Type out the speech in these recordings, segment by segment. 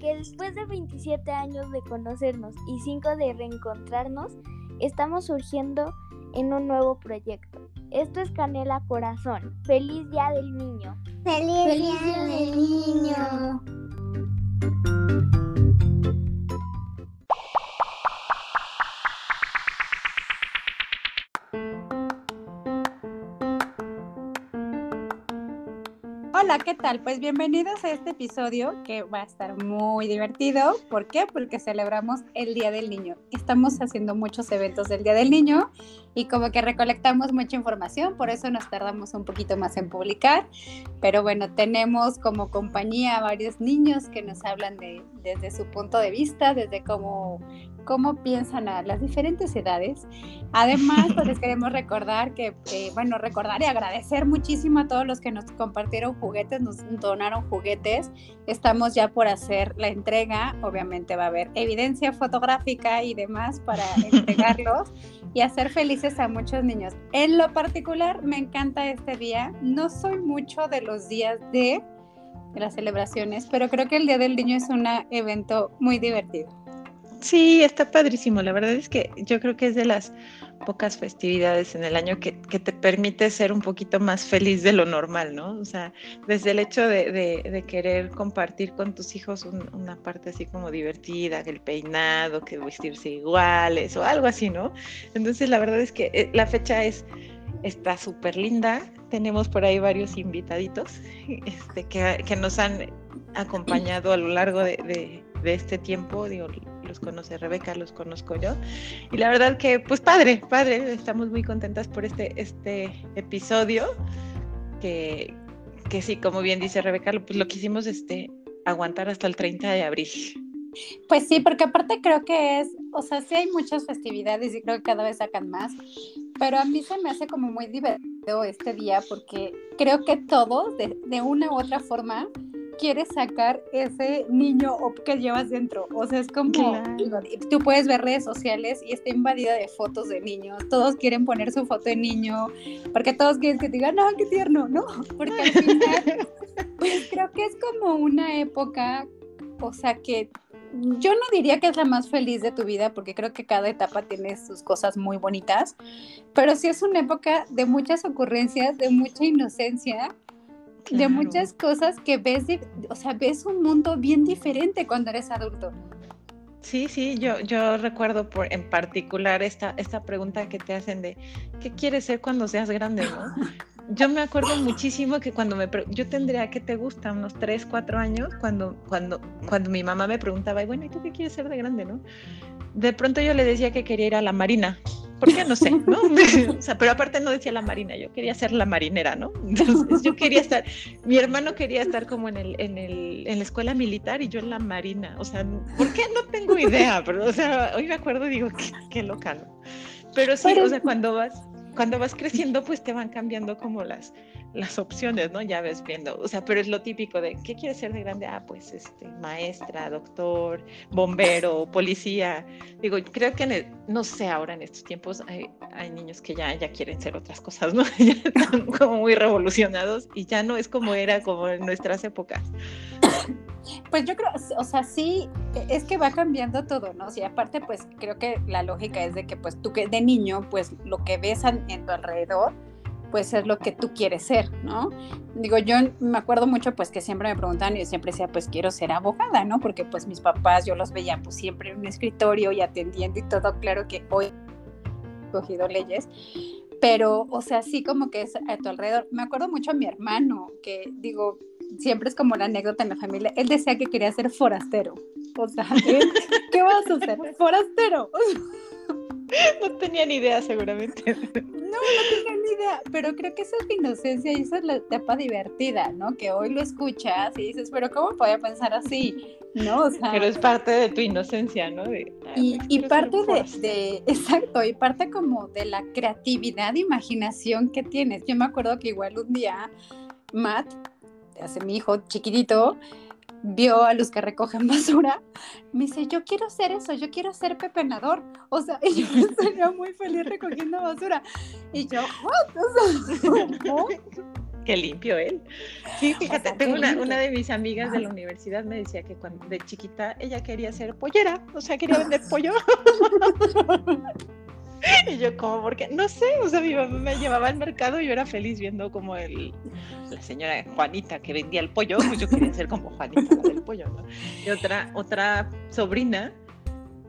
Que después de 27 años de conocernos y 5 de reencontrarnos, estamos surgiendo en un nuevo proyecto. Esto es Canela Corazón. ¡Feliz Día del Niño! ¡Feliz, Día del Niño! Hola, ¿qué tal? Pues bienvenidos a este episodio que va a estar muy divertido. ¿Por qué? Porque celebramos el Día del Niño. Estamos haciendo muchos eventos del Día del Niño y como que recolectamos mucha información, por eso nos tardamos un poquito más en publicar. Pero bueno, tenemos como compañía a varios niños que nos hablan de, desde su punto de vista, desde cómo, cómo piensan a las diferentes edades. Además, pues les queremos recordar que, eh, bueno, recordar y agradecer muchísimo a todos los que nos compartieron juguetes, nos donaron juguetes. Estamos ya por hacer la entrega. Obviamente va a haber evidencia fotográfica y demás para entregarlos y hacer felices a muchos niños. En lo particular, me encanta este día. No soy mucho de los días de, de las celebraciones, pero creo que el Día del Niño es un evento muy divertido. Sí, está padrísimo. La verdad es que yo creo que es de las pocas festividades en el año que, te permite ser un poquito más feliz de lo normal, ¿no? O sea, desde el hecho de, de, de querer compartir con tus hijos un, una parte así como divertida, el peinado, que vestirse iguales o algo así, ¿no? Entonces, la verdad es que eh, la fecha es está súper linda. Tenemos por ahí varios invitaditos este, que, nos han acompañado a lo largo de, de, de este tiempo. Digo, los conoce Rebeca, los conozco yo. Y la verdad que, pues padre, padre, estamos muy contentas por este, este episodio, que, que sí, como bien dice Rebeca, pues lo quisimos este, aguantar hasta el 30 de abril. Pues sí, porque aparte creo que es, o sea, sí hay muchas festividades y creo que cada vez sacan más, pero a mí se me hace como muy divertido este día porque creo que todos, de, de una u otra forma, quieres sacar ese niño que llevas dentro. O sea, es como, claro. tú puedes ver redes sociales y está invadida de fotos de niños. Todos quieren poner su foto de niño, porque todos quieren que te digan, no, qué tierno, ¿no? Porque al final, pues creo que es como una época, o sea, que yo no diría que es la más feliz de tu vida, porque creo que cada etapa tiene sus cosas muy bonitas, pero sí es una época de muchas ocurrencias, de mucha inocencia Claro. de muchas cosas que ves, de, o sea, ves un mundo bien diferente cuando eres adulto. Sí, sí, yo, yo recuerdo por, en particular esta, esta pregunta que te hacen de ¿qué quieres ser cuando seas grande? ¿no? Yo me acuerdo muchísimo que cuando me yo tendría que te gusta unos 3, 4 años cuando cuando cuando mi mamá me preguntaba, y bueno, ¿y tú qué quieres ser de grande, no? De pronto yo le decía que quería ir a la marina. ¿Por qué? No sé, ¿no? o sea, pero aparte no decía la marina, yo quería ser la marinera, ¿no? Entonces yo quería estar, mi hermano quería estar como en, el, en, el, en la escuela militar y yo en la marina, o sea, ¿por qué? No tengo idea, pero, o sea, hoy me acuerdo y digo, qué, qué loca, ¿no? Pero sí, pero... o sea, cuando vas, cuando vas creciendo, pues te van cambiando como las, las opciones, ¿no? Ya ves viendo, o sea, pero es lo típico de, ¿qué quieres ser de grande? Ah, pues, este, maestra, doctor, bombero, policía. Digo, creo que, el, no sé, ahora en estos tiempos hay, hay, niños que ya, ya quieren ser otras cosas, ¿no? Ya están como muy revolucionados y ya no es como era como en nuestras épocas. Pues yo creo, o sea, sí, es que va cambiando todo, ¿no? Y aparte, pues creo que la lógica es de que, pues tú que de niño, pues lo que ves en tu alrededor, pues es lo que tú quieres ser, ¿no? Digo, yo me acuerdo mucho pues que siempre me preguntaban y yo siempre decía, pues quiero ser abogada, ¿no? Porque pues mis papás yo los veía pues siempre en un escritorio y atendiendo y todo, claro que hoy he cogido leyes, pero o sea, sí como que es a tu alrededor. Me acuerdo mucho a mi hermano, que digo, siempre es como la anécdota en la familia, él decía que quería ser forastero. O sea, ¿qué vas a hacer? Forastero. No tenía ni idea, seguramente. No, no tenía ni idea, pero creo que esa es la inocencia y esa es la etapa divertida, ¿no? Que hoy lo escuchas y dices, pero ¿cómo podía pensar así? ¿No? O sea, pero es parte de tu inocencia, ¿no? De, y, y parte de, de, exacto, y parte como de la creatividad e imaginación que tienes. Yo me acuerdo que igual un día Matt, hace mi hijo chiquitito, vio a los que recogen basura, me dice, yo quiero ser eso, yo quiero ser pepenador. O sea, y yo estaría muy feliz recogiendo basura. Y yo, ¿what? O sea, ¿no? Qué limpio él. Sí, fíjate, tengo una, una, de mis amigas de la universidad me decía que cuando de chiquita ella quería ser pollera, o sea, quería vender pollo. Y yo como, porque, no sé, o sea, mi mamá me llevaba al mercado y yo era feliz viendo como el, la señora Juanita que vendía el pollo, pues yo quería ser como Juanita del pollo, ¿no? Y otra, otra sobrina,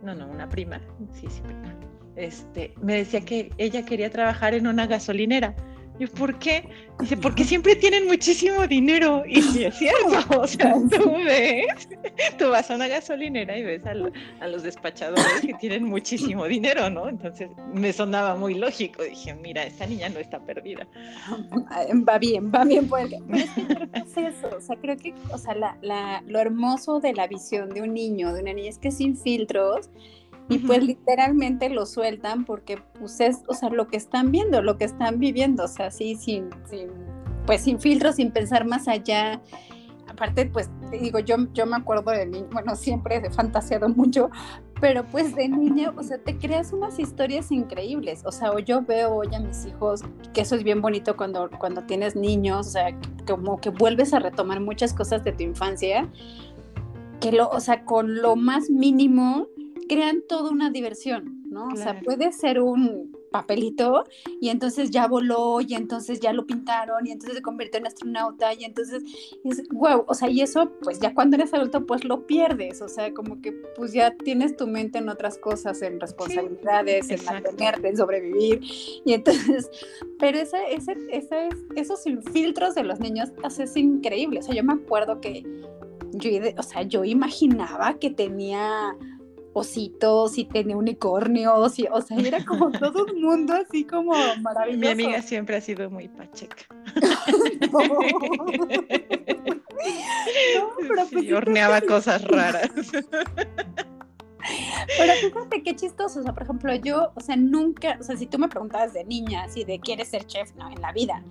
no, no, una prima, sí, sí, prima, este, me decía que ella quería trabajar en una gasolinera yo, ¿por qué? Dice, porque siempre tienen muchísimo dinero. Y sí, es cierto. O sea, tú ves, tú vas a una gasolinera y ves a, los despachadores que tienen muchísimo dinero, ¿no? Entonces me sonaba muy lógico. Dije, mira, esta niña no está perdida. Va bien, va bien. Porque, es eso. O sea, creo que, o sea, la, la, lo hermoso de la visión de un niño, de una niña, es que sin filtros y pues literalmente lo sueltan porque pues es, o sea, lo que están viendo, lo que están viviendo, o sea, así sin, sin pues sin filtros, sin pensar más allá. Aparte, pues digo, yo, yo me acuerdo de mí, bueno, siempre he fantaseado mucho, pero pues de niña, o sea, te creas unas historias increíbles, o sea, o yo veo hoy a mis hijos, que eso es bien bonito cuando, cuando tienes niños, o sea, como que vuelves a retomar muchas cosas de tu infancia, que lo, o sea, con lo más mínimo, crean toda una diversión, ¿no? O sea, puede ser un papelito y entonces ya voló y entonces ya lo pintaron y entonces se convirtió en astronauta y entonces es wow, o sea, y eso pues ya cuando eres adulto pues lo pierdes, o sea, como que pues ya tienes tu mente en otras cosas, en responsabilidades, en mantenerte, en sobrevivir y entonces, pero ese, ese, ese, esos filtros de los niños es increíble, o sea, yo me acuerdo que yo, o sea, yo imaginaba que tenía ositos y tenía unicornios, y, o sea, era como todo un mundo así como maravilloso. Mi amiga siempre ha sido muy pacheca. no. pero pues horneaba cosas raras. Pero fíjate qué chistoso, o sea, por ejemplo, yo, o sea, nunca, o sea, si tú me preguntabas de niña, así de quieres ser chef, no, en la vida,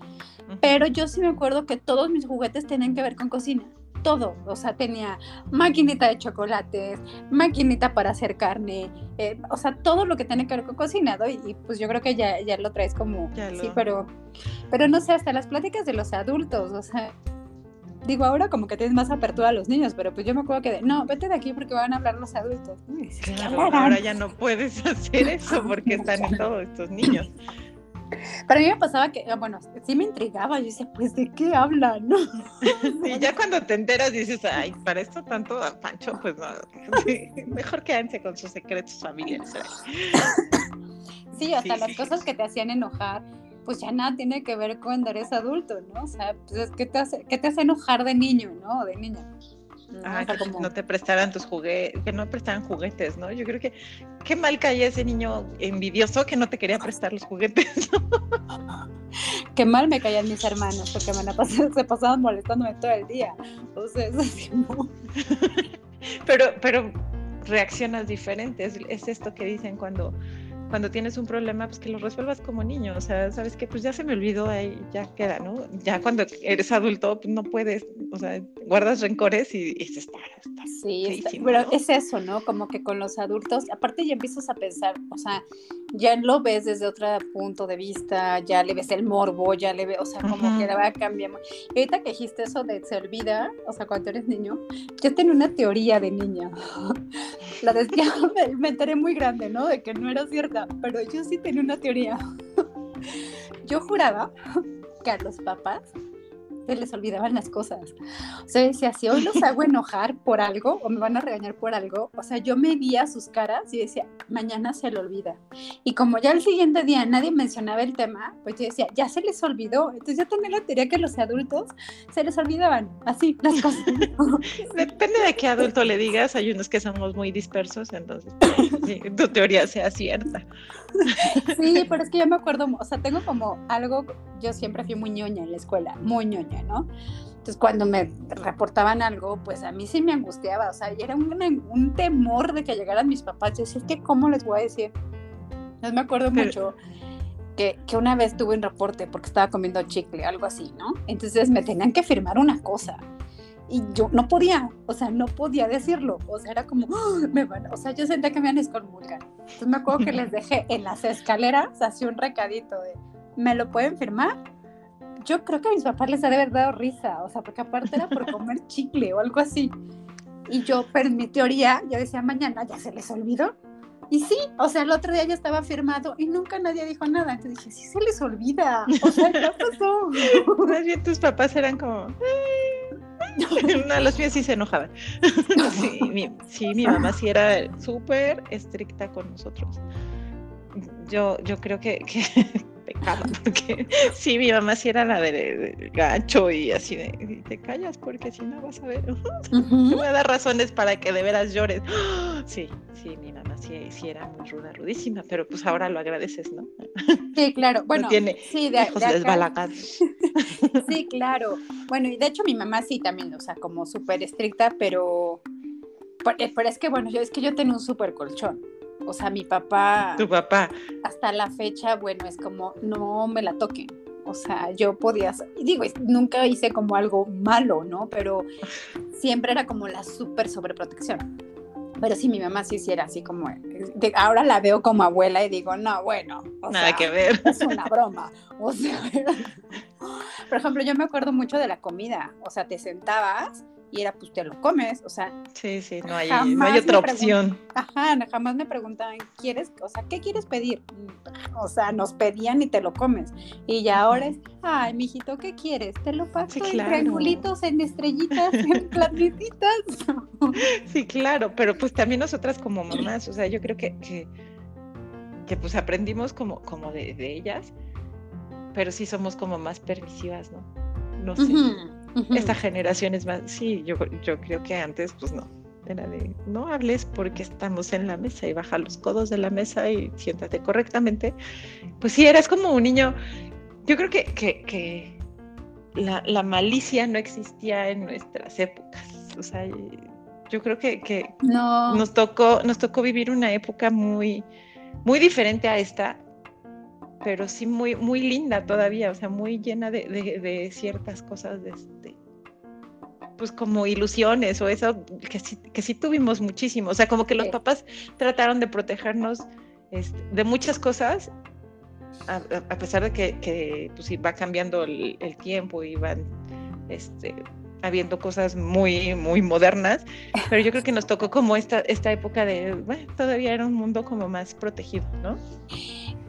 pero yo sí me acuerdo que todos mis juguetes tenían que ver con cocina todo, o sea, tenía maquinita de chocolates, maquinita para hacer carne, eh, o sea, todo lo que tiene que ver con cocinado y, pues yo creo que ya, ya lo traes como, sí, pero, pero no sé, hasta las pláticas de los adultos, o sea, digo ahora como que tienes más apertura a los niños, pero pues yo me acuerdo que de, no, vete de aquí porque van a hablar los adultos. ahora ya no puedes hacer eso porque están en todos estos niños. Para mí me pasaba que, ah, bueno, sí me intrigaba, yo decía, pues, ¿de qué hablan? Y ya cuando te enteras dices, ay, para esto tanto a Pancho, pues no, mejor quédense con sus secretos familiares. Sí, hasta las cosas que te hacían enojar, pues ya nada tiene que ver con eres adulto, ¿no? O sea, pues, ¿qué te hace, qué te hace enojar de niño, ¿no? De niña. Ah, que no te prestaran tus juguetes, que no prestaran juguetes, ¿no? Yo creo que qué mal caía ese niño envidioso que no te quería prestar los juguetes. qué mal me caían mis hermanos, porque me se pasaban molestándome todo el día. O sea, es así, pero, pero reaccionas diferentes. Es esto que dicen cuando cuando tienes un problema, pues que lo resuelvas como niño, o sea, sabes que pues ya se me olvidó, ahí ya queda, ¿no? Ya cuando eres adulto, pues no puedes, o sea, guardas rencores y, y está, está, Sí, pero es eso, ¿no? Como que con los adultos, aparte ya empiezas a pensar, o sea, ya lo ves desde otro punto de vista, ya le ves el morbo, ya le ves, o sea, como que va a cambiar. Y ahorita que dijiste eso de se olvida, o sea, cuando eres niño, yo tenía una teoría de niña. La decía, me, me enteré muy grande, ¿no? De que no era cierta, pero yo sí tenía una teoría. Yo juraba que a los papás les olvidaban las cosas. O sea, decía, si hoy los hago enojar por algo o me van a regañar por algo, o sea, yo me veía sus caras y decía, mañana se le olvida. Y como ya el siguiente día nadie mencionaba el tema, pues yo decía, ya se les olvidó. Entonces yo tenía la teoría que los adultos se les olvidaban así las cosas. Depende de qué adulto le digas, hay unos que somos muy dispersos, entonces sí, tu teoría sea cierta. Sí, pero es que yo me acuerdo, o sea, tengo como algo, yo siempre fui muy ñoña en la escuela, muy ñoña, ¿no? Entonces cuando me reportaban algo, pues a mí sí me angustiaba, o sea, y era un, un temor de que llegaran mis papás, yo decía, es que ¿cómo les voy a decir? Entonces me acuerdo mucho que, que, una vez tuve un reporte porque estaba comiendo chicle, algo así, ¿no? Entonces me tenían que firmar una cosa y yo no podía, o sea, no podía decirlo, o sea, era como, ¡Ah! me van, o sea, yo sentía que me iban a excomulgar. Entonces me acuerdo que les dejé en las escaleras así un recadito de, ¿me lo pueden firmar? Yo creo que a mis papás les ha de haber dado risa, o sea, porque aparte era por comer chicle o algo así. Y yo, pero en mi teoría, yo decía, mañana ya se les olvidó. Y sí, o sea, el otro día ya estaba firmado y nunca nadie dijo nada. Entonces dije, sí se les olvida. O sea, ¿qué pasó? Más bien tus papás eran como... No, los míos sí se enojaban. Sí, mi, sí, mi mamá sí era súper estricta con nosotros. Yo, yo creo que, que pecado, porque sí, mi mamá sí era la de, gacho y así de, te callas porque si no vas a ver, me da razones para que de veras llores. Sí, sí, mi mamá sí, sí era muy ruda, rudísima, pero pues ahora lo agradeces, ¿no? Sí, claro, bueno, tiene sí, de, hijos desbalagados. Sí, claro. Bueno, y de hecho mi mamá sí también, o sea, como súper estricta, pero, pero es que bueno, yo es que yo tenía un súper colchón. O sea, mi papá. Tu papá. Hasta la fecha, bueno, es como, no me la toquen. O sea, yo podía, digo, nunca hice como algo malo, ¿no? Pero siempre era como la súper sobreprotección. Pero sí, mi mamá sí hiciera así como, ahora la veo como abuela y digo, no, bueno, nada que ver. Es una broma. O sea, por ejemplo, yo me acuerdo mucho de la comida. O sea, te sentabas y era pues te lo comes, o sea. Sí, sí, no hay, no hay otra opción. Ajá, jamás me preguntaban, ¿quieres, o sea, qué quieres pedir? O sea, nos pedían y te lo comes. Y ya ahora es, ay, mijito, ¿qué quieres? Te lo paso en triangulitos, en estrellitas, en planetitas. sí, claro, pero pues también nosotras como mamás, o sea, yo creo que, que, que pues aprendimos como, como de, de, ellas, pero sí somos como más permisivas, ¿no? No sé. Esta generación es más, sí, yo, yo creo que antes, pues no, era de no hables porque estamos en la mesa y baja los codos de la mesa y siéntate correctamente. Pues sí, eras como un niño. Yo creo que, que, la, la, malicia no existía en nuestras épocas. O sea, yo creo que, que no. nos, tocó, nos tocó vivir una época muy, muy diferente a esta pero sí muy, muy linda todavía, o sea, muy llena de, de, ciertas cosas, de pues como ilusiones o eso, que sí, que sí tuvimos muchísimo, o sea, como que los papás trataron de protegernos este, de muchas cosas, a, pesar de que, que pues, va cambiando el, tiempo y van este, habiendo cosas muy, muy modernas, pero yo creo que nos tocó como esta, esta época de, bueno, todavía era un mundo como más protegido, ¿no?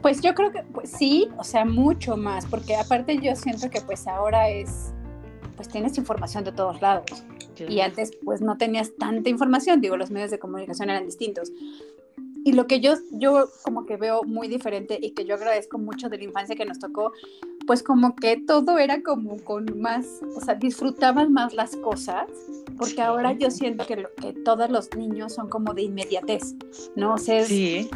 Pues yo creo que pues, sí, o sea, mucho más, porque aparte yo siento que pues ahora es, pues tienes información de todos lados. Y antes pues no tenías tanta información, digo, los medios de comunicación eran distintos. Y lo que yo, yo como que veo muy diferente y que yo agradezco mucho de la infancia que nos tocó, pues como que todo era como con más, o sea, disfrutaban más las cosas, porque ahora yo siento que, que todos los niños son como de inmediatez, ¿no? O sea, sí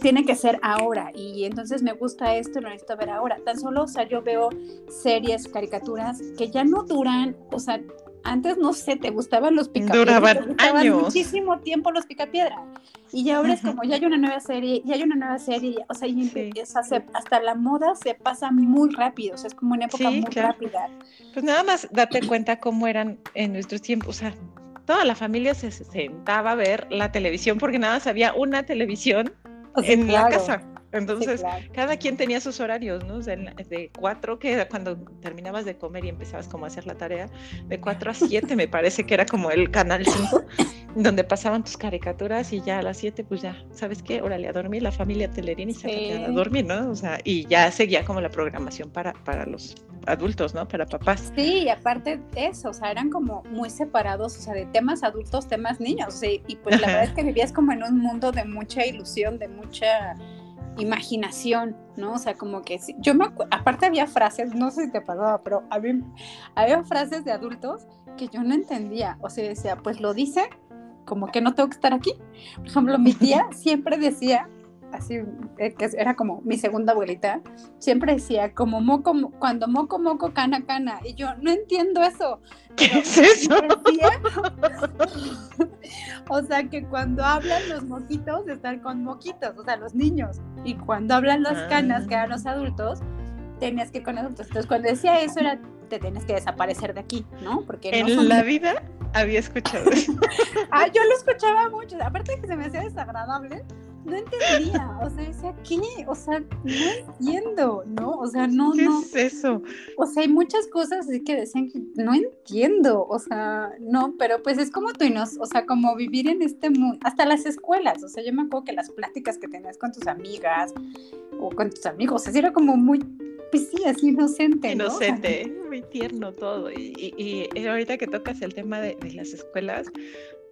tiene que ser ahora y entonces me gusta esto y lo necesito ver ahora. Tan solo, o sea, yo veo series, caricaturas que ya no duran, o sea, antes no sé, te gustaban los picapiedras. Duraban años. muchísimo tiempo los picapiedra. Y ya ahora es como, ya hay una nueva serie, ya hay una nueva serie, o sea, hasta la moda se pasa muy rápido, o sea, es como una época muy rápida. Pues nada más date cuenta cómo eran en nuestros tiempos, o sea, toda la familia se sentaba a ver la televisión porque nada más había una televisión en la casa. Entonces, cada quien tenía sus horarios, ¿no? de cuatro, que era cuando terminabas de comer y empezabas como a hacer la tarea, de cuatro a siete me parece que era como el canal 5, donde pasaban tus caricaturas y ya a las siete, pues ya, ¿sabes qué? Órale, a dormir, la familia Telerín y se a dormir, ¿no? O sea, y ya seguía como la programación para, para los adultos, ¿no? Para papás. Sí, y aparte de eso, o sea, eran como muy separados, o sea, de temas adultos, temas niños, y pues la verdad es que vivías como en un mundo de mucha ilusión, de mucha imaginación, ¿no? O sea, como que yo me aparte había frases, no sé si te pasaba, pero había, había frases de adultos que yo no entendía, o sea, decía, pues lo dice como que no tengo que estar aquí. Por ejemplo, mi tía siempre decía, así, eh, que era como mi segunda abuelita, siempre decía, como moco, cuando moco, moco, cana, cana. Y yo, no entiendo eso. ¿Qué es eso? o sea, que cuando hablan los moquitos, están con moquitos, o sea, los niños. Y cuando hablan las canas, que eran los adultos, tenías que ir con adultos. Entonces, cuando decía eso, era, te tienes que desaparecer de aquí, ¿no? Porque en la vida había escuchado eso. ah, yo lo escuchaba mucho. Aparte de que se me hacía desagradable, no entendía, o sea, decía, ¿qué? O sea, no entiendo, ¿no? O sea, no, ¿Qué no. es eso? O sea, hay muchas cosas así que decían que no entiendo, o sea, no, pero pues es como tú y nos, o sea, como vivir en este mundo, hasta las escuelas, o sea, yo me acuerdo que las pláticas que tenías con tus amigas o con tus amigos, así era como muy, pues sí, así inocente, ¿no? Inocente, muy tierno todo. Y, y- y ahorita que tocas el tema de, de las escuelas,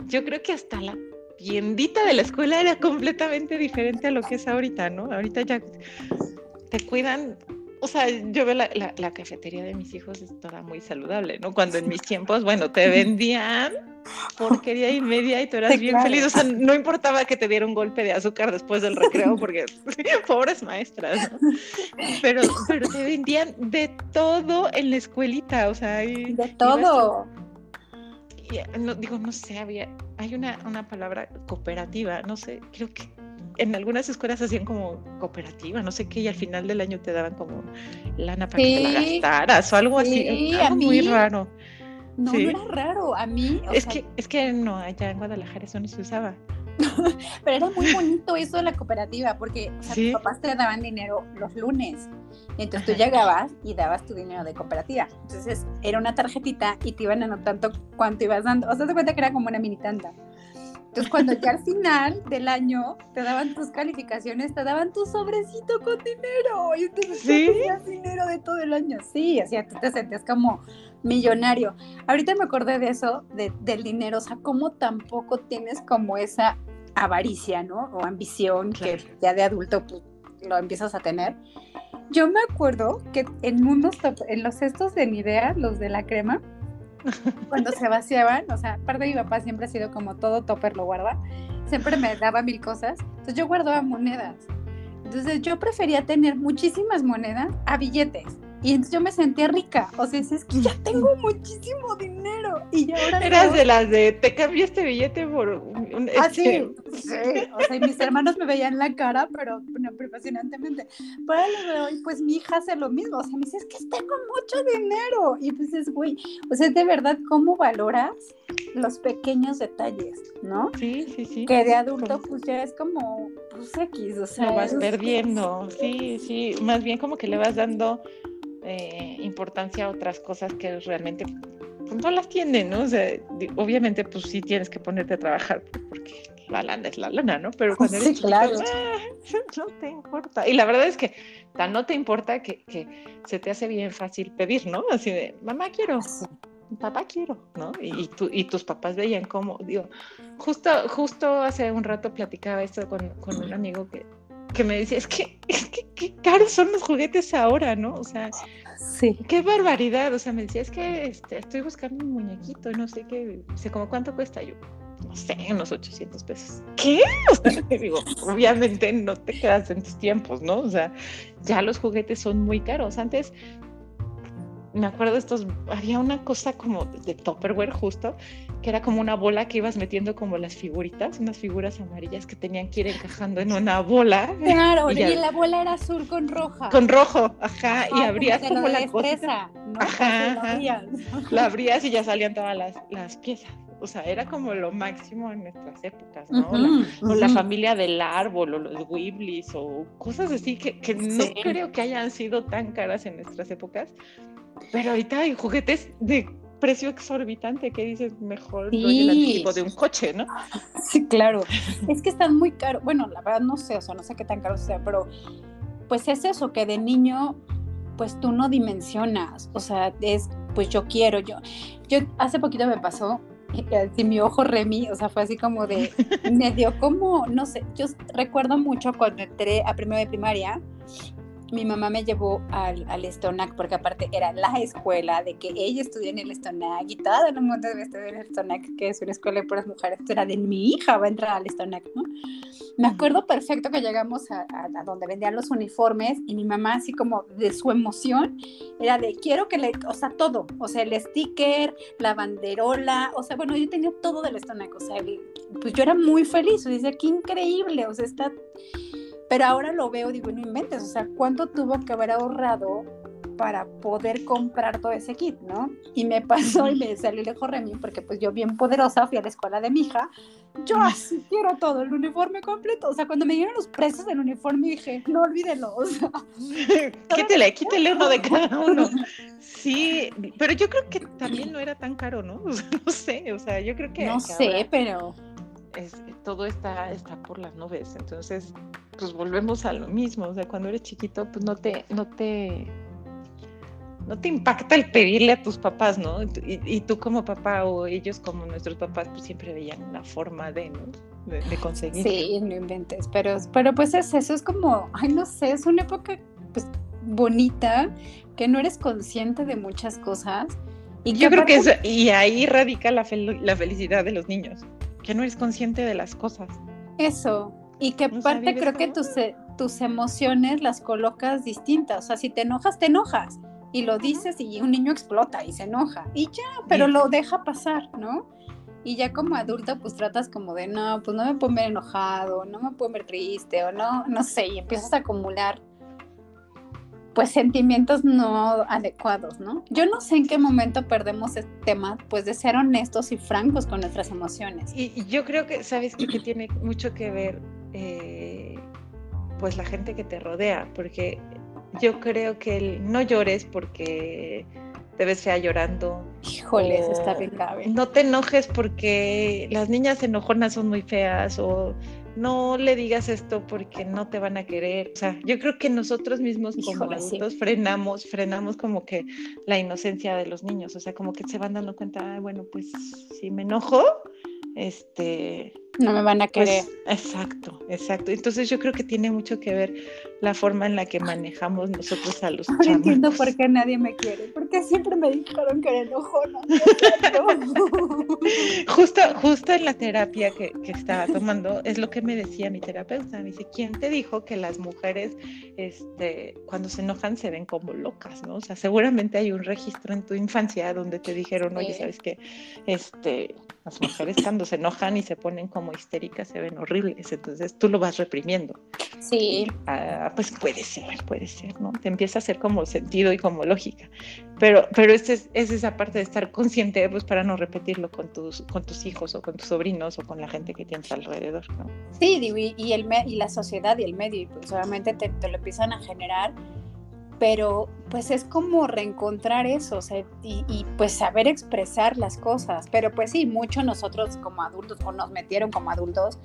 yo creo que hasta la tiendita de la escuela era completamente diferente a lo que es ahorita, ¿no? Ahorita ya te cuidan. O sea, yo veo la, la- la cafetería de mis hijos es toda muy saludable, ¿no? Cuando en mis tiempos, bueno, te vendían porquería y media y tú eras Sí, bien claro. feliz. O sea, no importaba que te diera un golpe de azúcar después del recreo, porque pobres maestras, ¿no? Pero, pero te vendían de todo en la escuelita, o sea, y- De todo. y, eh, no, digo, no sé, había, hay una, una palabra cooperativa, no sé, creo que en algunas escuelas hacían como cooperativa, no sé qué, y al final del año te daban como lana para que te la gastaras o algo así, sí, algo muy raro. No, Sí. no era raro, a mí, o Es sea, que, es que no, allá en Guadalajara eso no se usaba. pero era muy bonito eso de la cooperativa, porque o sea, tus papás te daban dinero los lunes, entonces tú llegabas y dabas tu dinero de cooperativa, entonces era una tarjetita y te iban anotando cuánto ibas dando, o sea, te cuenta que era como una mini tanda. Entonces, cuando ya al final del año te daban tus calificaciones, te daban tu sobrecito con dinero. Y entonces ¿Sí? tenías dinero de todo el año. Sí, o sea, tú te sentías como millonario. Ahorita me acordé de eso, de- del dinero, o sea, cómo tampoco tienes como esa avaricia, ¿no? O ambición que Claro. ya de adulto pues, lo empiezas a tener. Yo me acuerdo que en unos top- en los cestos de Nivea, los de la crema, cuando se vaciaban, o sea, aparte mi papá siempre ha sido como todo topper lo guarda, siempre me daba mil cosas, entonces yo guardaba monedas. Entonces yo prefería tener muchísimas monedas a billetes. Y entonces yo me sentía rica. O sea, es que ya tengo muchísimo dinero. Y ya ahora. Eras no. de las de, te cambié este billete por un... Ah, este, sí, sí. O sea, y mis hermanos me veían la cara, pero no, pero fascinantemente. Pero lo veo y pues mi hija hace lo mismo. O sea, me dice, es que tengo mucho dinero. Y pues es, güey, o sea, de verdad, ¿cómo valoras los pequeños detalles, no? Sí, sí, sí. Que de adulto, pues ya es como, pues X, o sea. lo vas perdiendo, sí, sí, más bien como que le vas dando eh, importancia a otras cosas que realmente pues, no las tienen, ¿no? O sea, obviamente pues sí tienes que ponerte a trabajar porque la lana es la lana, ¿no? Pero cuando eres Sí, chiquito, claro. "Ah, no te importa. Y la verdad es que tan no te importa que, que se te hace bien fácil pedir, ¿no? Así de, mamá quiero, Sí. papá quiero, ¿no? Y, y, tu- y tus papás veían cómo, digo, justo, justo hace un rato platicaba esto con, con un amigo que, que me decía, es que, es que qué caros son los juguetes ahora, ¿no? O sea, Sí. qué barbaridad, o sea, me decía, es que este, estoy buscando un muñequito, no sé qué, dice, ¿cómo cuánto cuesta? Yo, no sé, unos 800 pesos. ¿Qué? O sea, te digo, obviamente no te quedas en tus tiempos, ¿no? O sea, ya los juguetes son muy caros. Antes, me acuerdo de estos, había una cosa como de Tupperware justo, que era como una bola que ibas metiendo como las figuritas, unas figuras amarillas que tenían que ir encajando en una bola Claro, Y y, la bola era azul con roja. con rojo, ajá, y Ajá, abrías como la cosita, destreza, ¿no? Ajá, la abrías y ya salían todas las, las piezas. O sea, era como lo máximo en nuestras épocas, ¿no? La- o la familia del árbol, o los Wiblis, o cosas así que, que no creo que hayan sido tan caras en nuestras épocas. Pero ahorita hay juguetes de precio exorbitante que dices mejor doy el Sí. anticipo de un coche, ¿no? Sí, claro. Es que están muy caros. Bueno, la verdad no sé, o sea, no sé qué tan caro sea, pero pues es eso, que de niño, pues tú no dimensionas. O sea, es, pues yo quiero, yo. Yo hace poquito me pasó, y así mi ojo Remy, o sea, fue así como de, me dio como, no sé, yo recuerdo mucho cuando entré a primero de primaria, mi mamá me llevó al, al Stonac, porque aparte era la escuela de que ella estudió en el Stonac y todo el mundo debe estudiar en el Stonac, que es una escuela de puras mujeres. Esto era de mi hija, va a entrar al Stonac, ¿no? Me acuerdo perfecto que llegamos a, a- a donde vendían los uniformes y mi mamá, así como de su emoción, era de quiero que le, o sea, todo, o sea, el sticker, la banderola, o sea, bueno, yo tenía todo del Stonac, o sea, el- pues yo era muy feliz, o sea, qué increíble, o sea, está pero ahora lo veo, digo, no inventes, o sea, ¿cuánto tuvo que haber ahorrado para poder comprar todo ese kit, ¿no? Y me pasó y me salió lejos de mí porque pues yo bien poderosa fui a la escuela de mi hija, yo así quiero todo, el uniforme completo, o sea, cuando me dieron los precios del uniforme dije, no olvídelo, o sea. quítele, quítele uno de cada uno. Sí, pero yo creo que también no era tan caro, ¿no? O sea, no sé, o sea, yo creo que... No sé, pero... todo está, está por las nubes, entonces pues volvemos a lo mismo, o sea, cuando eres chiquito, pues no te, no te, no te impacta el pedirle a tus papás, ¿no? Y, tú como papá o ellos como nuestros papás, pues siempre veían una forma de, ¿no? De, conseguir. Sí, no inventes, pero, pero pues es eso, es como, ay, no sé, es una época pues bonita, que no eres consciente de muchas cosas. Y Yo creo que eso, y ahí radica la, la felicidad de los niños, que no eres consciente de las cosas. Eso, y que aparte creo que tus, e, tus emociones las colocas distintas. O sea, si te enojas, te enojas. Y lo dices y un niño explota y se enoja. Y ya, pero lo deja pasar, ¿no? Y ya como adulto, pues tratas como de, no, pues no me puedo ver enojado, no me puedo ver triste, o no, no sé, y empiezas a acumular, pues, sentimientos no adecuados, ¿no? Yo no sé en qué momento perdemos este tema, pues, de ser honestos y francos con nuestras emociones. Y, yo creo que, ¿sabes que tiene mucho que ver eh, pues la gente que te rodea, porque yo creo que el no llores porque te ves fea llorando. Híjole, eso está bien grave. No te enojes porque las niñas enojonas son muy feas o no le digas esto porque no te van a querer. O sea, yo creo que nosotros mismos como adultos frenamos, frenamos como que la inocencia de los niños. O sea, como que se van dando cuenta, bueno, pues si me enojo, este, no me van a pues, querer. exacto, exacto. Entonces yo creo que tiene mucho que ver la forma en la que manejamos nosotros a los Ahora entiendo por qué nadie me quiere, porque siempre me dijeron que era enojona. justo, justo en la terapia que, que, estaba tomando, es lo que me decía mi terapeuta. Me dice, ¿quién te dijo que las mujeres este, cuando se enojan se ven como locas? ¿no? O sea, seguramente hay un registro en tu infancia donde te dijeron, oye, ¿sabes qué? Este, las mujeres cuando se enojan y se ponen como histéricas se ven horribles, entonces tú lo vas reprimiendo. Sí. Ah, pues puede ser, puede ser, ¿no? Te empieza a hacer como sentido y como lógica. Pero, pero es, es esa parte de estar consciente, pues para no repetirlo con tus, con tus hijos o con tus sobrinos o con la gente que tienes alrededor, ¿no? Sí, y, el, y la sociedad y el medio, pues obviamente te, te lo empiezan a generar pero pues es como reencontrar eso, o sea, y, pues saber expresar las cosas, pero pues sí, mucho nosotros como adultos, o nos metieron como adultos,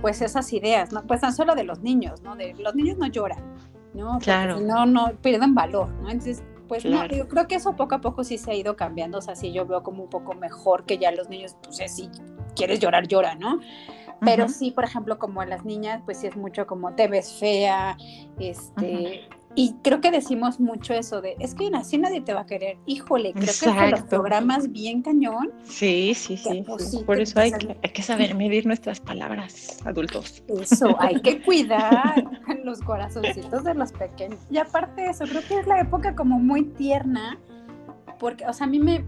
pues esas ideas, ¿no? Pues tan solo de los niños, ¿no? De los niños no lloran, ¿no? claro. no, no pierden valor, ¿no? Entonces, pues no, yo creo que eso poco a poco sí se ha ido cambiando, o sea, sí yo veo como un poco mejor que ya los niños, pues si quieres llorar, llora, ¿no? Pero sí, por ejemplo, como las niñas, pues sí es mucho como te ves fea, este, y creo que decimos mucho eso de, es que así nadie te va a querer. Híjole, creo que los programas bien cañón. Sí, sí, sí. Por eso hay que, hay que, saber medir nuestras palabras, adultos. Eso, hay que cuidar los corazoncitos de los pequeños. Y aparte de eso, creo que es la época como muy tierna, porque, o sea, a mí me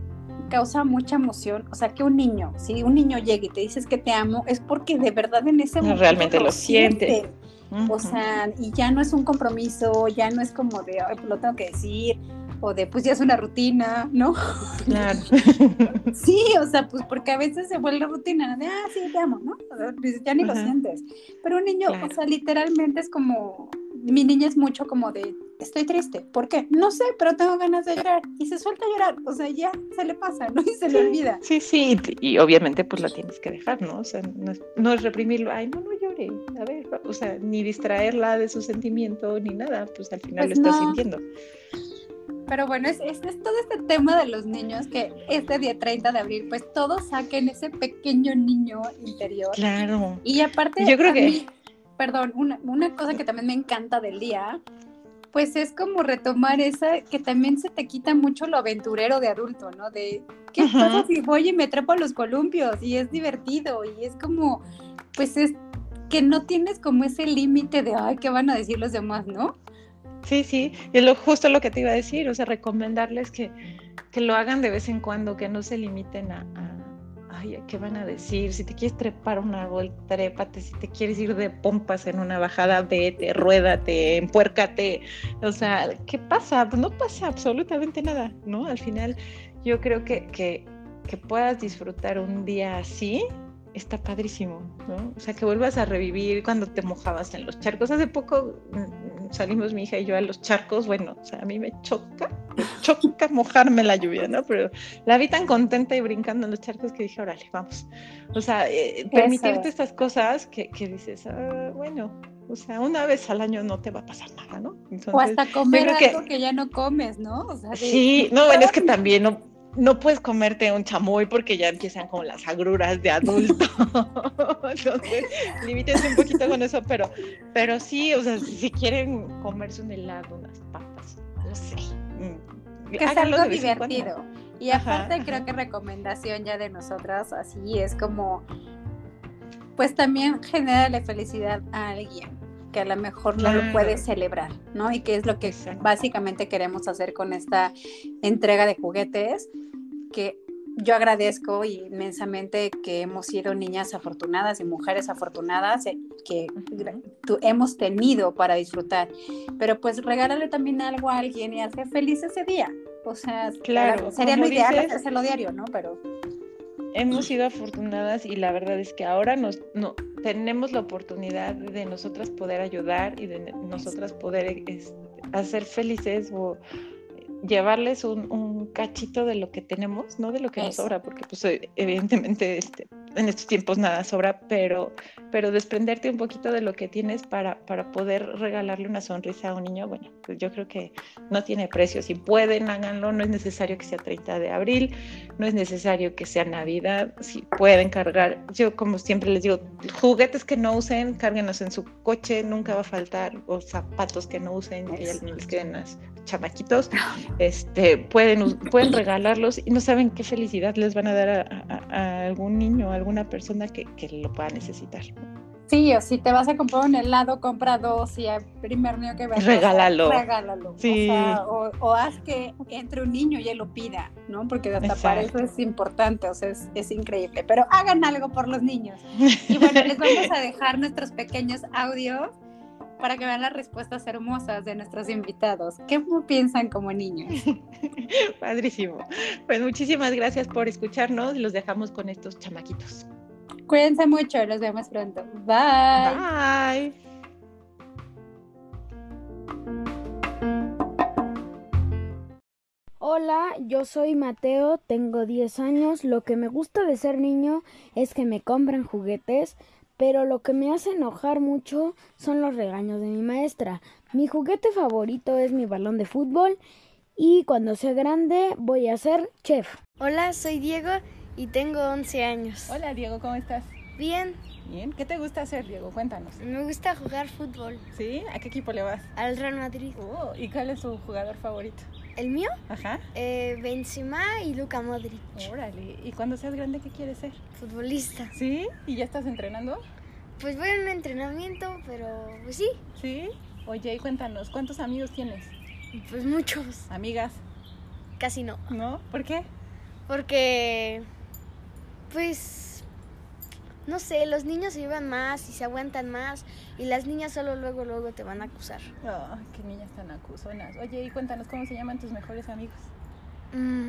causa mucha emoción. O sea, que un niño, si un niño llega y te dices que te amo, es porque de verdad en ese momento realmente lo, siente. O sea, y ya no es un compromiso, ya no es como de, Ay, pues lo tengo que decir, o de, pues ya es una rutina, ¿no? Claro. sí, o sea, pues porque a veces se vuelve rutina, de, ah, sí, te amo, ¿no? Pues ya ni lo sientes. Pero un niño, o sea, literalmente es como, mi niña es mucho como de, estoy triste. ¿Por qué? No sé, pero tengo ganas de llorar. Y se suelta a llorar. O sea, ya se le pasa, ¿no? Y se le olvida. Sí, sí. Y obviamente pues la tienes que dejar, ¿no? O sea, no es, reprimirlo. Ay, no, no llore. A ver, o sea, ni distraerla de su sentimiento ni nada. Pues al final pues lo está sintiendo. Pero bueno, es, es, todo este tema de los niños que este día 30 de abril, pues todos saquen ese pequeño niño interior. Claro. Y aparte, yo creo que... perdón, una, una cosa que también me encanta del día pues es como retomar esa que también se te quita mucho lo aventurero de adulto, ¿no? De qué pasa si voy y me trepo a los columpios y es divertido y es como, pues es que no tienes como ese límite de, ay, ¿qué van a decir los demás, no? Sí, sí, es lo, justo lo que te iba a decir, o sea, recomendarles que, que lo hagan de vez en cuando, que no se limiten a ¿qué van a decir? Si te quieres trepar un árbol, trépate. Si te quieres ir de pompas en una bajada, vete, ruédate, empuércate. O sea, ¿qué pasa? Pues no pasa absolutamente nada, ¿no? Al final, yo creo que, que puedas disfrutar un día así, está padrísimo, ¿no? O sea, que vuelvas a revivir cuando te mojabas en los charcos. Hace poco mm, salimos mi hija y yo a los charcos, bueno, o sea, a mí me choca, me choca mojarme la lluvia, ¿no? Pero la vi tan contenta y brincando en los charcos que dije, órale, vamos. O sea, eh, permitirte estas cosas que, que dices, ah, bueno, o sea, una vez al año no te va a pasar nada, ¿no? Entonces, o hasta comer algo que, ya no comes, ¿no? O sea, Sí, no, bueno, es que también no no puedes comerte un chamoy porque ya empiezan como las agruras de adulto. Entonces, limítense un poquito con eso, pero, pero sí, o sea, si quieren comerse un helado, unas papas, no sé. Mm, que es algo divertido. Y aparte creo que recomendación ya de nosotras, así es como, pues también genera la felicidad a alguien que a lo mejor no lo puede celebrar, ¿no? Y que es lo que básicamente queremos hacer con esta entrega de juguetes, que yo agradezco inmensamente que hemos sido niñas afortunadas y mujeres afortunadas eh, que hemos tenido para disfrutar. Pero pues regalarle también algo a alguien y hacer feliz ese día. O sea, claro, sería lo ideal hacerlo diario, ¿no? Pero hemos sido afortunadas y la verdad es que ahora nos no, tenemos la oportunidad de nosotras poder ayudar y de nosotras poder hacer felices o llevarles un, cachito de lo que tenemos, no de lo que nos sobra, porque pues evidentemente este, en estos tiempos nada sobra, pero, pero desprenderte un poquito de lo que tienes para, para poder regalarle una sonrisa a un niño, bueno, pues yo creo que no tiene precio. Si pueden, háganlo, no es necesario que sea 30 de abril, no es necesario que sea Navidad, si pueden cargar, yo como siempre les digo, juguetes que no usen, cárguenlos en su coche, nunca va a faltar, o zapatos que no usen, que ya les queden las chamaquitos, este, pueden, pueden regalarlos y no saben qué felicidad les van a dar a, algún niño, a alguna persona que, que, lo pueda necesitar. Sí, o si te vas a comprar un helado, compra dos y al primer niño que veas, regálalo. regálalo. Sí. O, haz que entre un niño y él lo pida, ¿no? Porque hasta para eso es importante, o sea, es, es, increíble. Pero hagan algo por los niños. Y bueno, les vamos a dejar nuestros pequeños audios para que vean las respuestas hermosas de nuestros invitados. ¿Qué piensan como niños? Padrísimo. Pues muchísimas gracias por escucharnos los dejamos con estos chamaquitos. Cuídense mucho, los vemos pronto. Bye. Bye. Hola, yo soy Mateo, tengo 10 años. Lo que me gusta de ser niño es que me compran juguetes, pero lo que me hace enojar mucho son los regaños de mi maestra. Mi juguete favorito es mi balón de fútbol y cuando sea grande voy a ser chef. Hola, soy Diego y tengo 11 años. Hola Diego, ¿cómo estás? Bien. Bien, ¿qué te gusta hacer Diego? Cuéntanos. Me gusta jugar fútbol. ¿Sí? ¿A qué equipo le vas? Al Real Madrid. Oh, ¿Y cuál es su jugador favorito? ¿El mío? Ajá. Eh, Benzema y Luka Modric. Órale. ¿Y cuando seas grande qué quieres ser? Futbolista. ¿Sí? ¿Y ya estás entrenando? Pues voy a un entrenamiento, pero pues sí. ¿Sí? Oye, y cuéntanos, ¿cuántos amigos tienes? Pues muchos. ¿Amigas? Casi no. ¿No? ¿Por qué? Porque, pues, no sé, los niños se llevan más y se aguantan más y las niñas solo luego, luego te van a acusar. Oh, qué niñas tan acusonas. Oye, y cuéntanos, ¿cómo se llaman tus mejores amigos? Mm,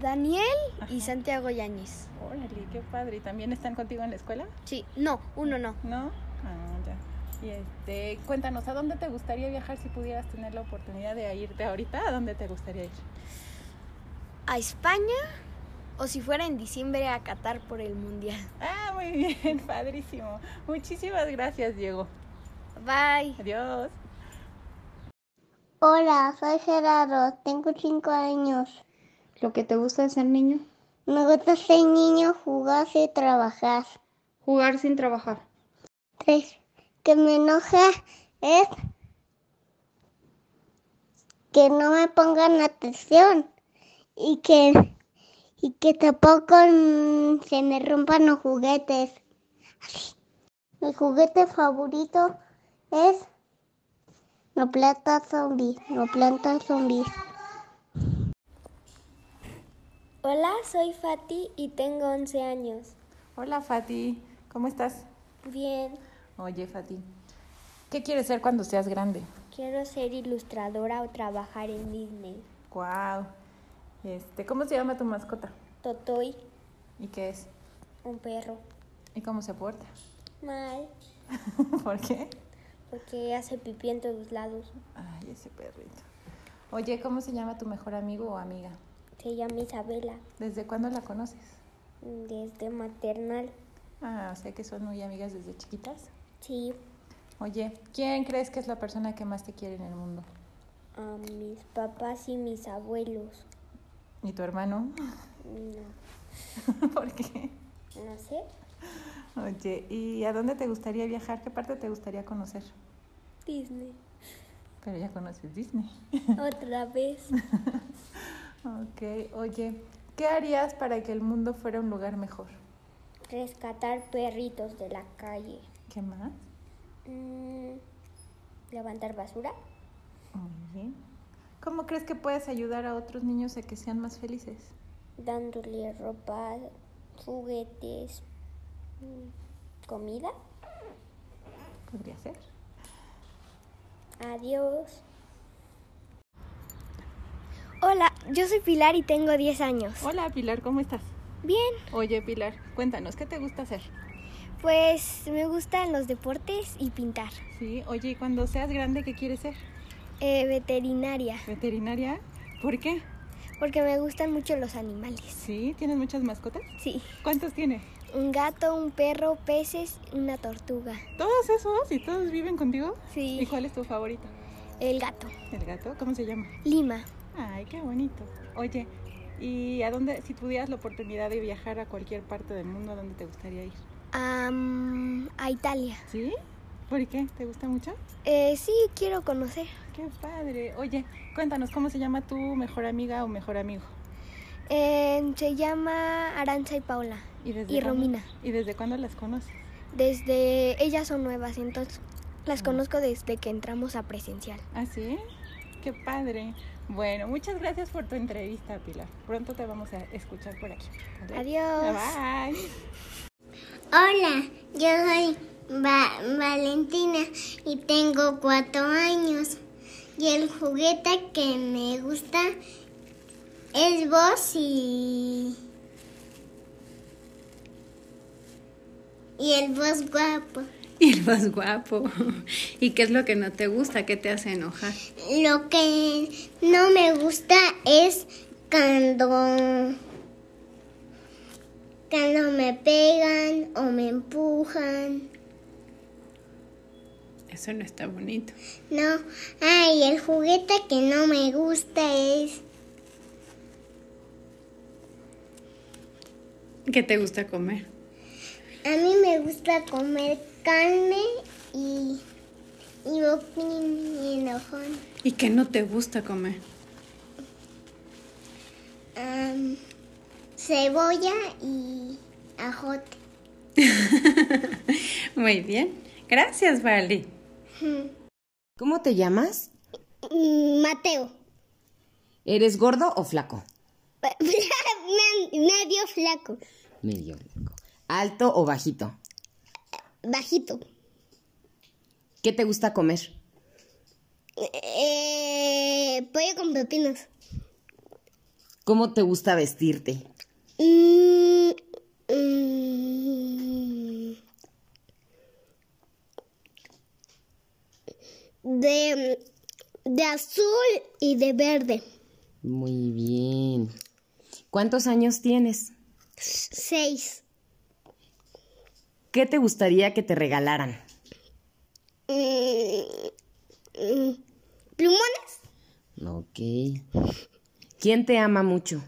Daniel y Santiago Yáñez. Órale, qué padre. ¿Y también están contigo en la escuela? Sí, no, uno no. ¿No? Ah, ya. Y este, cuéntanos, ¿a dónde te gustaría viajar si pudieras tener la oportunidad de irte ahorita? ¿A dónde te gustaría ir? A España o si fuera en diciembre a Qatar por el Mundial. Ah, muy bien, padrísimo. Muchísimas gracias, Diego. Bye. Adiós. Hola, soy Gerardo, tengo cinco años. ¿Lo que te gusta de ser niño? Me gusta ser niño, jugar y trabajar. Jugar sin trabajar. Tres. Que me enoja es que no me pongan atención y que y que tampoco mm, se me rompan los juguetes. Mi juguete favorito es no planta zombie, no planta zombie. Hola, soy Fati y tengo 11 años. Hola Fati, ¿cómo estás? Bien, Oye Fati, ¿qué quieres ser cuando seas grande? quiero ser ilustradora o trabajar en Disney. Wow. Este, ¿cómo se llama tu mascota? Totoy, ¿Y qué es? un perro. ¿Y cómo se porta? Mal, ¿Por qué? porque hace pipí en todos lados. Ay, ese perrito. Oye, ¿cómo se llama tu mejor amigo o amiga? Se llama Isabela, ¿Desde cuándo la conoces? desde maternal. Ah, o sea que son muy amigas desde chiquitas. Sí, Oye, ¿quién crees que es la persona que más te quiere en el mundo? a mis papás y mis abuelos. ¿Y tu hermano? No, ¿Por qué? no sé. Oye, ¿y a dónde te gustaría viajar? ¿Qué parte te gustaría conocer? Disney. Pero ya conoces Disney. Otra vez. Ok, oye, ¿qué harías para que el mundo fuera un lugar mejor? Rescatar perritos de la calle. ¿Qué más? Mm, levantar basura. Muy bien. ¿Cómo crees que puedes ayudar a otros niños a que sean más felices? Dándole ropa, juguetes, comida. Podría ser. Adiós. Hola, yo soy Pilar y tengo 10 años. Hola Pilar, ¿cómo estás? Bien, Oye Pilar, cuéntanos, ¿qué te gusta hacer? pues me gustan los deportes y pintar. Sí, oye, y cuando seas grande, ¿qué quieres ser? Eh, veterinaria, ¿Veterinaria? ¿Por qué? porque me gustan mucho los animales. Sí, ¿tienes muchas mascotas? Sí, ¿Cuántos tienes? un gato, un perro, peces, una tortuga. ¿Todos esos? ¿Y todos viven contigo? Sí. ¿Y cuál es tu favorito? El gato. ¿El gato? ¿Cómo se llama? Lima. Ay, qué bonito. Oye, ¿y a dónde, si tuvieras la oportunidad de viajar a cualquier parte del mundo, a dónde te gustaría ir? A Italia. ¿Sí? ¿Por qué? ¿Te gusta mucho? Eh, sí, quiero conocer. Qué padre. Oye, cuéntanos, ¿cómo se llama tu mejor amiga o mejor amigo? Eh, se llama Aranza y Paula. ¿Y, desde Y cuándo- Romina. ¿Y desde cuándo las conoces? Desde ellas son nuevas, entonces las conozco desde que entramos a presencial. ¿Ah, sí? Qué padre. Bueno, muchas gracias por tu entrevista, Pilar. Pronto te vamos a escuchar por aquí. ¿vale? Adiós. Bye. Hola, yo soy Va- Valentina y tengo cuatro años. Y el juguete que me gusta es vos y. Y el vos guapo. Y el más guapo. ¿Y qué es lo que no te gusta? ¿Qué te hace enojar? Lo que no me gusta es cuando. Cuando me pegan o me empujan. Eso no está bonito. No, ay, el juguete que no me gusta es ¿Qué te gusta comer? a mí me gusta comer carne y y y enojón. ¿Y qué no te gusta comer? Am, cebolla y ajote. Muy bien. Gracias, Vali. ¿Cómo te llamas? Mm, Mateo. ¿Eres gordo o flaco? Me- Medio flaco, Medio flaco. ¿Alto o bajito? bajito. ¿Qué te gusta comer? Eh, pollo con pepinos. ¿Cómo te gusta vestirte? Mm, mm, de, de azul y de verde. Muy bien. ¿Cuántos años tienes? Seis. ¿Qué te gustaría que te regalaran? Mm, mm, plumones. Ok. ¿Quién te ama mucho?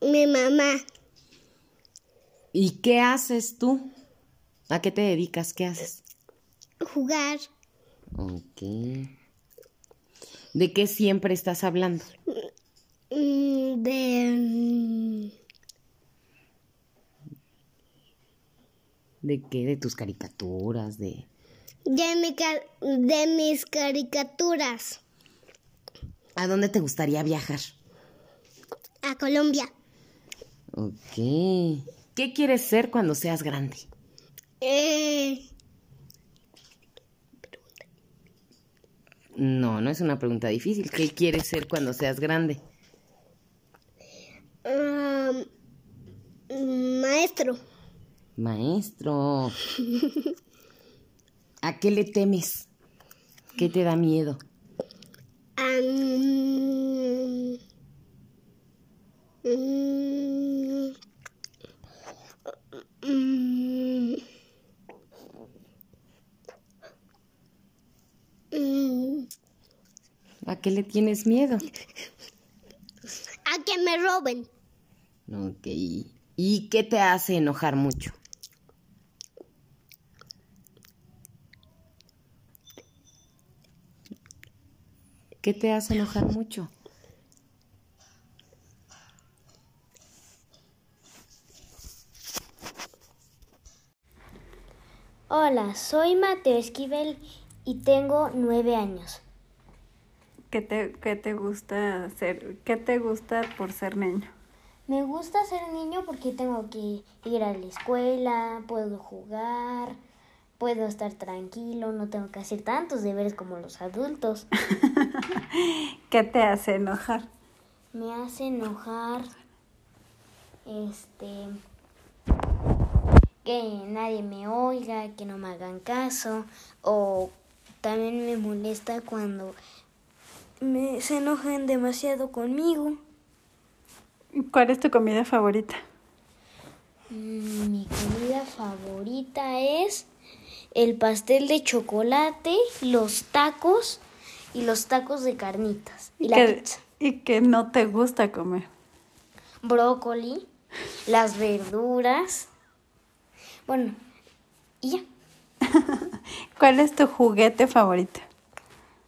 Mi mamá. ¿Y qué haces tú? ¿A qué te dedicas? ¿Qué haces? Jugar. Ok. ¿De qué siempre estás hablando? Mm, de. mm, ¿De qué? ¿De tus caricaturas? ¿De De, mi de mis caricaturas. a dónde te gustaría viajar? A Colombia. Ok. ¿Qué quieres ser cuando seas grande? Eh, No, no es una pregunta difícil. ¿Qué quieres ser cuando seas grande? um, maestro. Maestro. ¿A qué le temes? ¿Qué te da miedo? Um, mm, mm, ¿A qué le tienes miedo? a que me roben. Ok. ¿Y qué te hace enojar mucho? ¿Qué te hace enojar mucho? Hola, soy Mateo Esquivel y tengo nueve años. ¿Qué te, qué te gusta hacer? ¿Qué te gusta por ser niño? Me gusta ser niño porque tengo que ir a la escuela, puedo jugar, puedo estar tranquilo, no tengo que hacer tantos deberes como los adultos. ¿Qué te hace enojar? Me hace enojar este que nadie me oiga, que no me hagan caso o también me molesta cuando me se enojan demasiado conmigo. ¿Cuál es tu comida favorita? Mm, Mi comida favorita es el pastel de chocolate, los tacos y los tacos de carnitas y la ¿Qué- pizza. ¿Y que no te gusta comer? Brócoli, las verduras. Bueno, y ya. ¿Cuál es tu juguete favorito?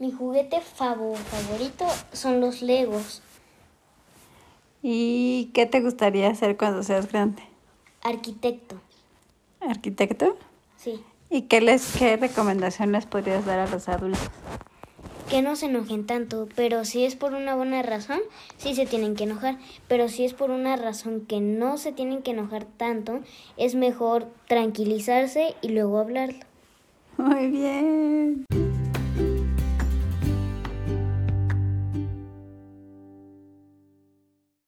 Mi juguete favo- favorito son los Legos. ¿Y qué te gustaría hacer cuando seas grande? Arquitecto, ¿Arquitecto? sí. ¿Y qué, les, qué recomendación les podrías dar a los adultos? Que no se enojen tanto, pero si es por una buena razón, sí se tienen que enojar. Pero si es por una razón que no se tienen que enojar tanto, es mejor tranquilizarse y luego hablarlo. Muy bien.